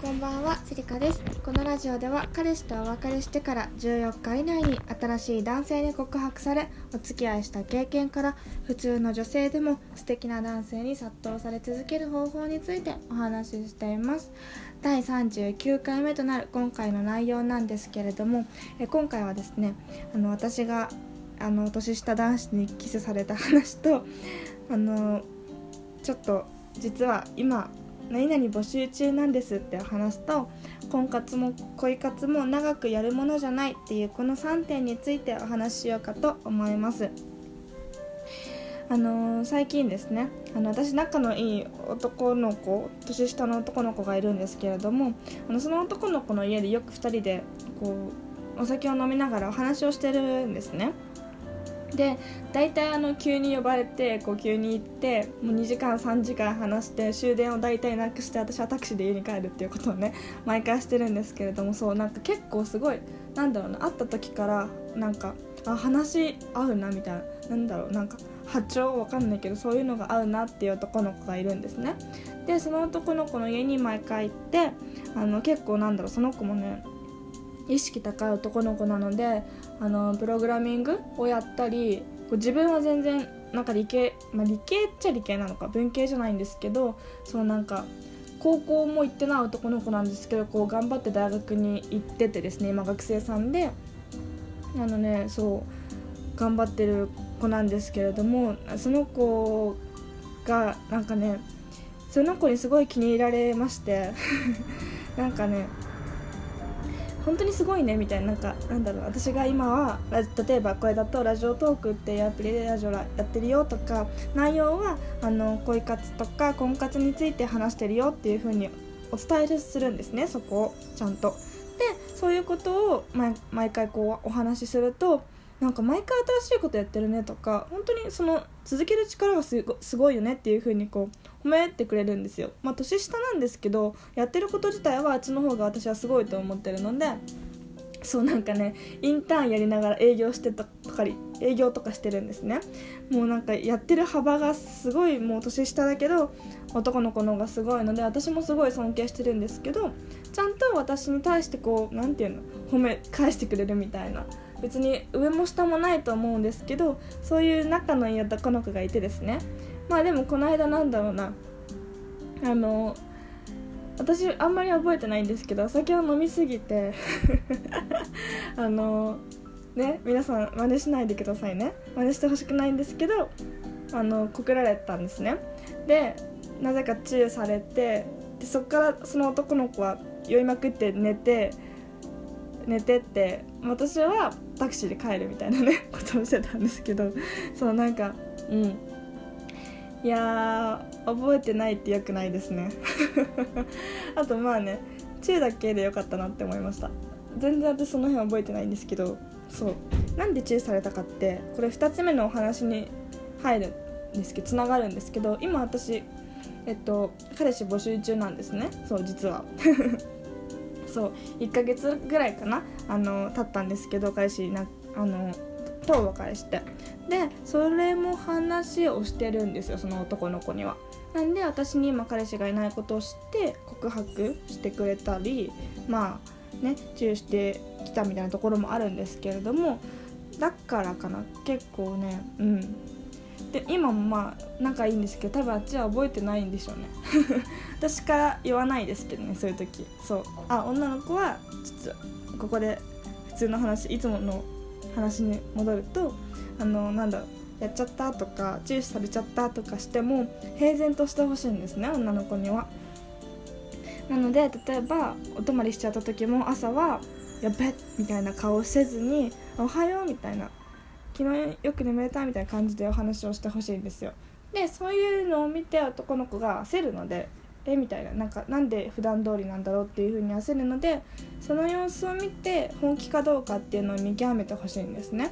こんばんは、セリカです。このラジオでは彼氏とお別れしてから14日以内に新しい男性に告白されお付き合いした経験から普通の女性でも素敵な男性に殺到され続ける方法についてお話ししています。第39回目となる今回の内容なんですけれども、え今回はですね、あの私があの年下男子にキスされた話とあのちょっと実は今何々募集中なんですって話すと婚活も恋活も長くやるものじゃないっていうこの3点についてお話ししようかと思います。あのー、最近ですね。あの私仲のいい男の子年下の男の子がいるんですけれどもあのその男の子の家でよく2人でこうお酒を飲みながらお話をしてるんですね。で大体あの急に呼ばれてこう急に行ってもう2時間3時間話して終電を大体なくして私はタクシーで家に帰るっていうことをね毎回してるんですけれどもそうなんか結構すごいなんだろうな会った時からなんかあ話合うなみたいななんだろうなんか波長わかんないけどそういうのが合うなっていう男の子がいるんですね。でその男の子の家に毎回行ってあの結構なんだろうその子もね意識高い男の子なのであのプログラミングをやったり自分は全然なんか理系、まあ、理系っちゃ理系なのか文系じゃないんですけどそうなんか高校も行ってない男の子なんですけどこう頑張って大学に行っててですね今学生さんで。あのねそう頑張ってる子なんですけれどもその子がなんかねその子にすごい気に入られまして なんかね本当にすごいねみたいななんかなんだろう私が今は例えばこれだとラジオトークっていうアプリでラジオやってるよとか内容はあの恋活とか婚活について話してるよっていう風にお伝えするんですねそこをちゃんと。でそういうことを毎回こうお話しするとなんか毎回新しいことやってるねとか本当にその続ける力がすごいよねっていう風にこう褒めてくれるんですよ。まあ年下なんですけどやってること自体はあっちの方が私はすごいと思ってるのでそうなんかねインターンやりながら営業してたとか営業とかしてるんですね。もうなんかやってる幅がすごいもう年下だけど男の子の方がすごいので私もすごい尊敬してるんですけどちゃんと私に対してこう何て言うの褒め返してくれるみたいな別に上も下もないと思うんですけどそういう仲のいい男の子がいてですね。まあでもこの間なんだろうな。あの私あんまり覚えてないんですけどお酒を飲みすぎて あのね皆さん真似しないでくださいね。真似してほしくないんですけどあの告られたんですね。でなぜかチューされてでそっからその男の子は酔いまくって寝て寝てって私はタクシーで帰るみたいなね ことをしてたんですけどそうなんかうん。いや覚えてないってよくないですね。あとまあね中だけでよかったなって思いました。全然私その辺覚えてないんですけどそう。なんでチューされたかってこれ2つ目のお話に入るんですけどつながるんですけど今私えっと彼氏募集中なんですね。そう実は。そう1ヶ月ぐらいかなあの経ったんですけど彼氏なあのとお別れして。でそれも話をしてるんですよその男の子には。なんで私に今彼氏がいないことを知って告白してくれたりまあねチューしてきたみたいなところもあるんですけれどもだからかな結構ねうん。で今もまあ仲いいんですけど多分あっちは覚えてないんでしょうね。私から言わないですけどねそういう時。そう。あ女の子はちょっとここで普通の話いつもの話に戻るとあのなんだろうやっちゃったとか注視されちゃったとかしても平然としてほしいんですね女の子には。なので例えばお泊まりしちゃった時も朝は「やべっ」みたいな顔をせずに「おはよう」みたいな昨日よく眠れたみたいな感じでお話をしてほしいんですよ。でそういうのを見て男の子が焦るのでえみたいななんかなんで普段通りなんだろうっていう風に焦るのでその様子を見て本気かどうかっていうのを見極めてほしいんですね。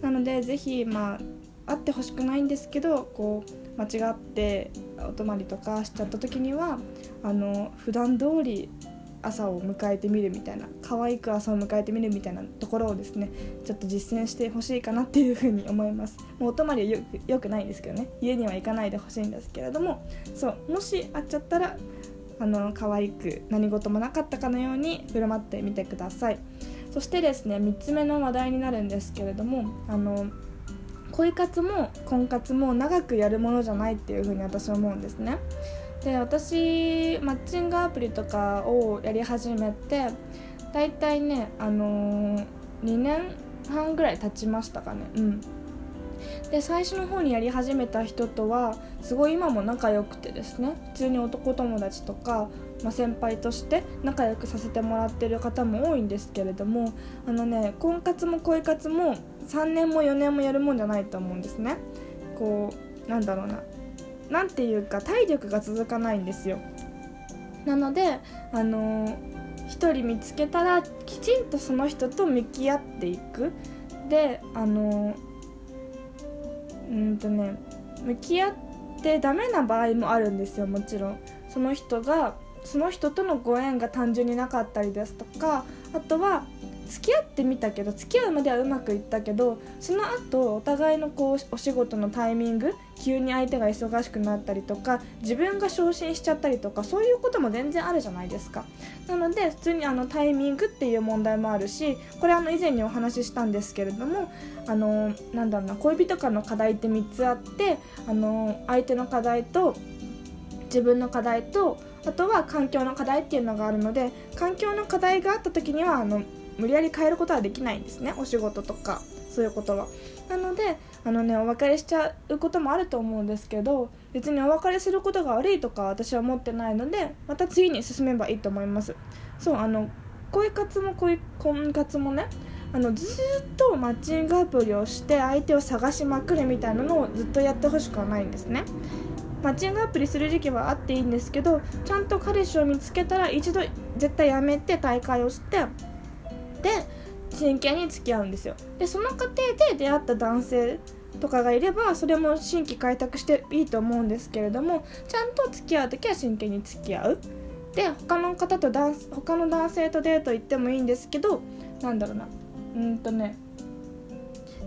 なので是非まあ会ってほしくないんですけどこう間違ってお泊まりとかしちゃった時にはあの普段通り朝を迎えてみるみたいな可愛く朝を迎えてみるみたいなところをですねちょっと実践してほしいかなっていうふうに思います。もうお泊まりはよよくないんですけどね。家には行かないでほしいんですけれどもそうもし会っちゃったらあの可愛く何事もなかったかのように振る舞ってみてください。そしてですね3つ目の話題になるんですけれどもあの恋活も婚活も長くやるものじゃないっていうふうに私は思うんですね。で私マッチングアプリとかをやり始めて大体ねあのー、2年半ぐらい経ちましたかね。うん。で最初の方にやり始めた人とはすごい今も仲良くてですね。普通に男友達とか、まあ、先輩として仲良くさせてもらってる方も多いんですけれどもあのね婚活も恋活も3年も4年もやるもんじゃないと思うんですね。こうなんだろうな。何ていうか体力が続かないんですよ。なのであのー、1人見つけたらきちんとその人と向き合っていく。であのーうんとね向き合ってダメな場合もあるんですよもちろん。その人がその人とのご縁が単純になかったりですとかあとは付き合ってみたけど付き合うまではうまくいったけどその後お互いのこうお仕事のタイミング急に相手が忙しくなったりとか自分が昇進しちゃったりとかそういうことも全然あるじゃないですか。なので普通にあのタイミングっていう問題もあるしこれあの以前にお話ししたんですけれどもあのなんだろうな恋人間の課題って3つあってあの相手の課題と自分の課題とあとは環境の課題っていうのがあるので環境の課題があった時にはあの無理やり変えることはできないんですね。お仕事とかそういうことは。なのであのねお別れしちゃうこともあると思うんですけど別にお別れすることが悪いとか私は思ってないのでまた次に進めばいいと思います。そうあの恋活も恋婚活もねあのずっとマッチングアプリをして相手を探しまくるみたいなのをずっとやってほしくはないんですね。マッチングアプリする時期はあっていいんですけどちゃんと彼氏を見つけたら一度絶対やめて大会をしてで真剣に付き合うんですよ。でその過程で出会った男性とかがいればそれも新規開拓していいと思うんですけれどもちゃんと付き合う時は真剣に付き合う。で他の方と他の男性とデート行ってもいいんですけどなんだろうな。うんとね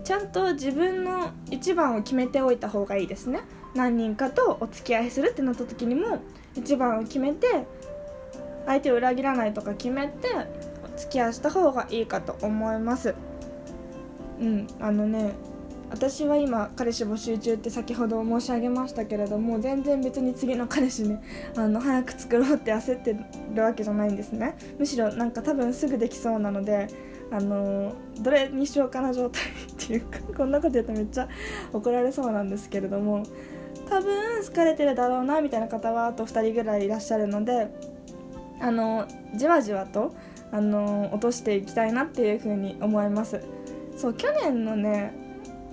ちゃんと自分の一番を決めておいた方がいいですね。何人かとお付き合いするってなった時にも一番を決めて相手を裏切らないとか決めてお付き合いした方がいいかと思います。うんあのね私は今彼氏募集中って先ほど申し上げましたけれども全然別に次の彼氏ね あの早く作ろうって焦ってるわけじゃないんですね。むしろなんか多分すぐできそうなのであのどれにしようかな状態っていうかこんなこと言うとめっちゃ怒られそうなんですけれども多分好かれてるだろうなみたいな方はあと2人ぐらいいらっしゃるのであのじわじわとあの落としていきたいなっていうふうに思います。そう去年のね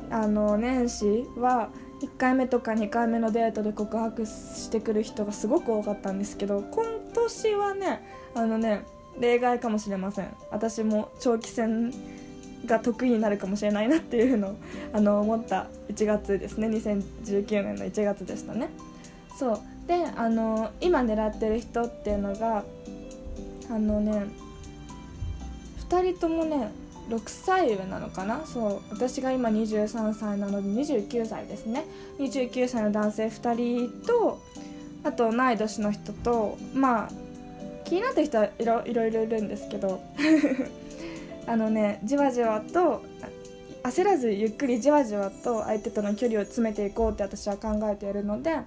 あの年始は1回目とか2回目のデートで告白してくる人がすごく多かったんですけど今年はねあのね例外かもしれません。私も長期戦が得意になるかもしれないなっていうのを あの思った1月ですね。2019年の1月でしたね。そう。であの今狙ってる人っていうのがあのね2人ともね6歳上なのかな。そう。私が今23歳なので29歳ですね。29歳の男性2人とあと同い年の人とまあ気になってる人はいろいろいるんですけど。あのねじわじわと焦らずゆっくりじわじわと相手との距離を詰めていこうって私は考えているので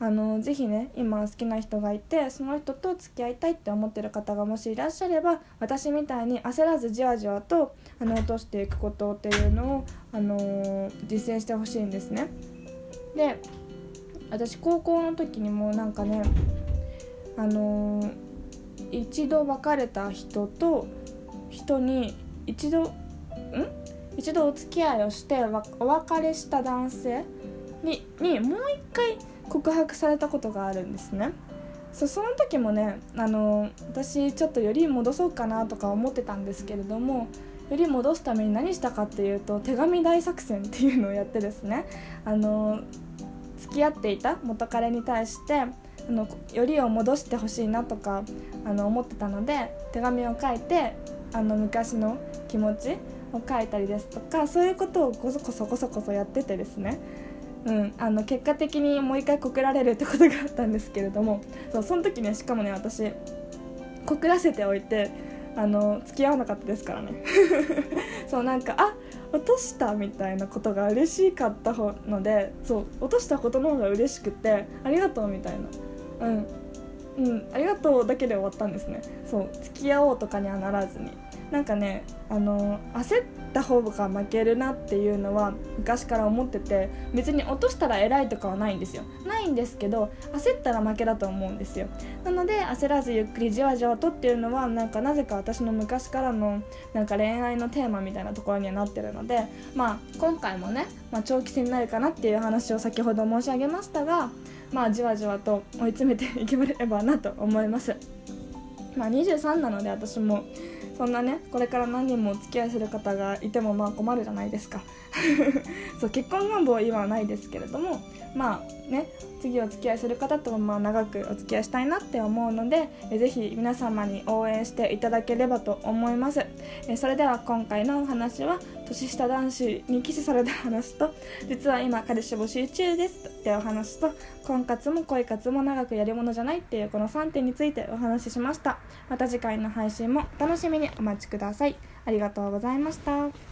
あのぜひね今好きな人がいてその人と付き合いたいって思ってる方がもしいらっしゃれば私みたいに焦らずじわじわとあの落としていくことっていうのを、あの実践してほしいんですね。で私高校の時にもなんかねあの一度別れた人と人に一度ん？一度お付き合いをしてお別れした男性ににもう一回告白されたことがあるんですね。そうその時もねあの私ちょっとより戻そうかなとか思ってたんですけれどもより戻すために何したかっていうと手紙大作戦っていうのをやってですね。あの付き合っていた元彼に対してあのよりを戻してほしいなとかあの思ってたので手紙を書いてあの昔の気持ちを書いたりですとかそういうことをこそこそこそこそやっててですね。うん、あの結果的にもう一回告られるってことがあったんですけれどもそうその時ねしかもね私告らせておいてあの付き合わなかったですからね。そうなんかあ落としたみたいなことが嬉しかったのでそう落としたことの方が嬉しくてありがとうみたいな。うん。うんありがとうだけで終わったんですね。そう付き合おうとかにはならずに。なんかねあの焦った方が負けるなっていうのは昔から思ってて別に落としたら偉いとかはないんですよ。ないんですけど焦ったら負けだと思うんですよ。なので焦らずゆっくりじわじわとっていうのはなんかなぜか私の昔からのなんか恋愛のテーマみたいなところにはなってるのでまあ今回もね、まあ、長期戦になるかなっていう話を先ほど申し上げましたがまあじわじわと追い詰めていければなと思います。まあ23なので私もそんなねこれから何人もお付き合いする方がいてもまあ困るじゃないですか。そう結婚願望は今はないですけれどもまあね次お付き合いする方ともまあ長くお付き合いしたいなって思うのでぜひ皆様に応援していただければと思います。それでは今回のお話は年下男子にキスされた話と実は今彼氏募集中です。ってお話と婚活も恋活も長くやるものじゃないっていうこの3点についてお話ししました。また次回の配信もお楽しみにお待ちください。ありがとうございました。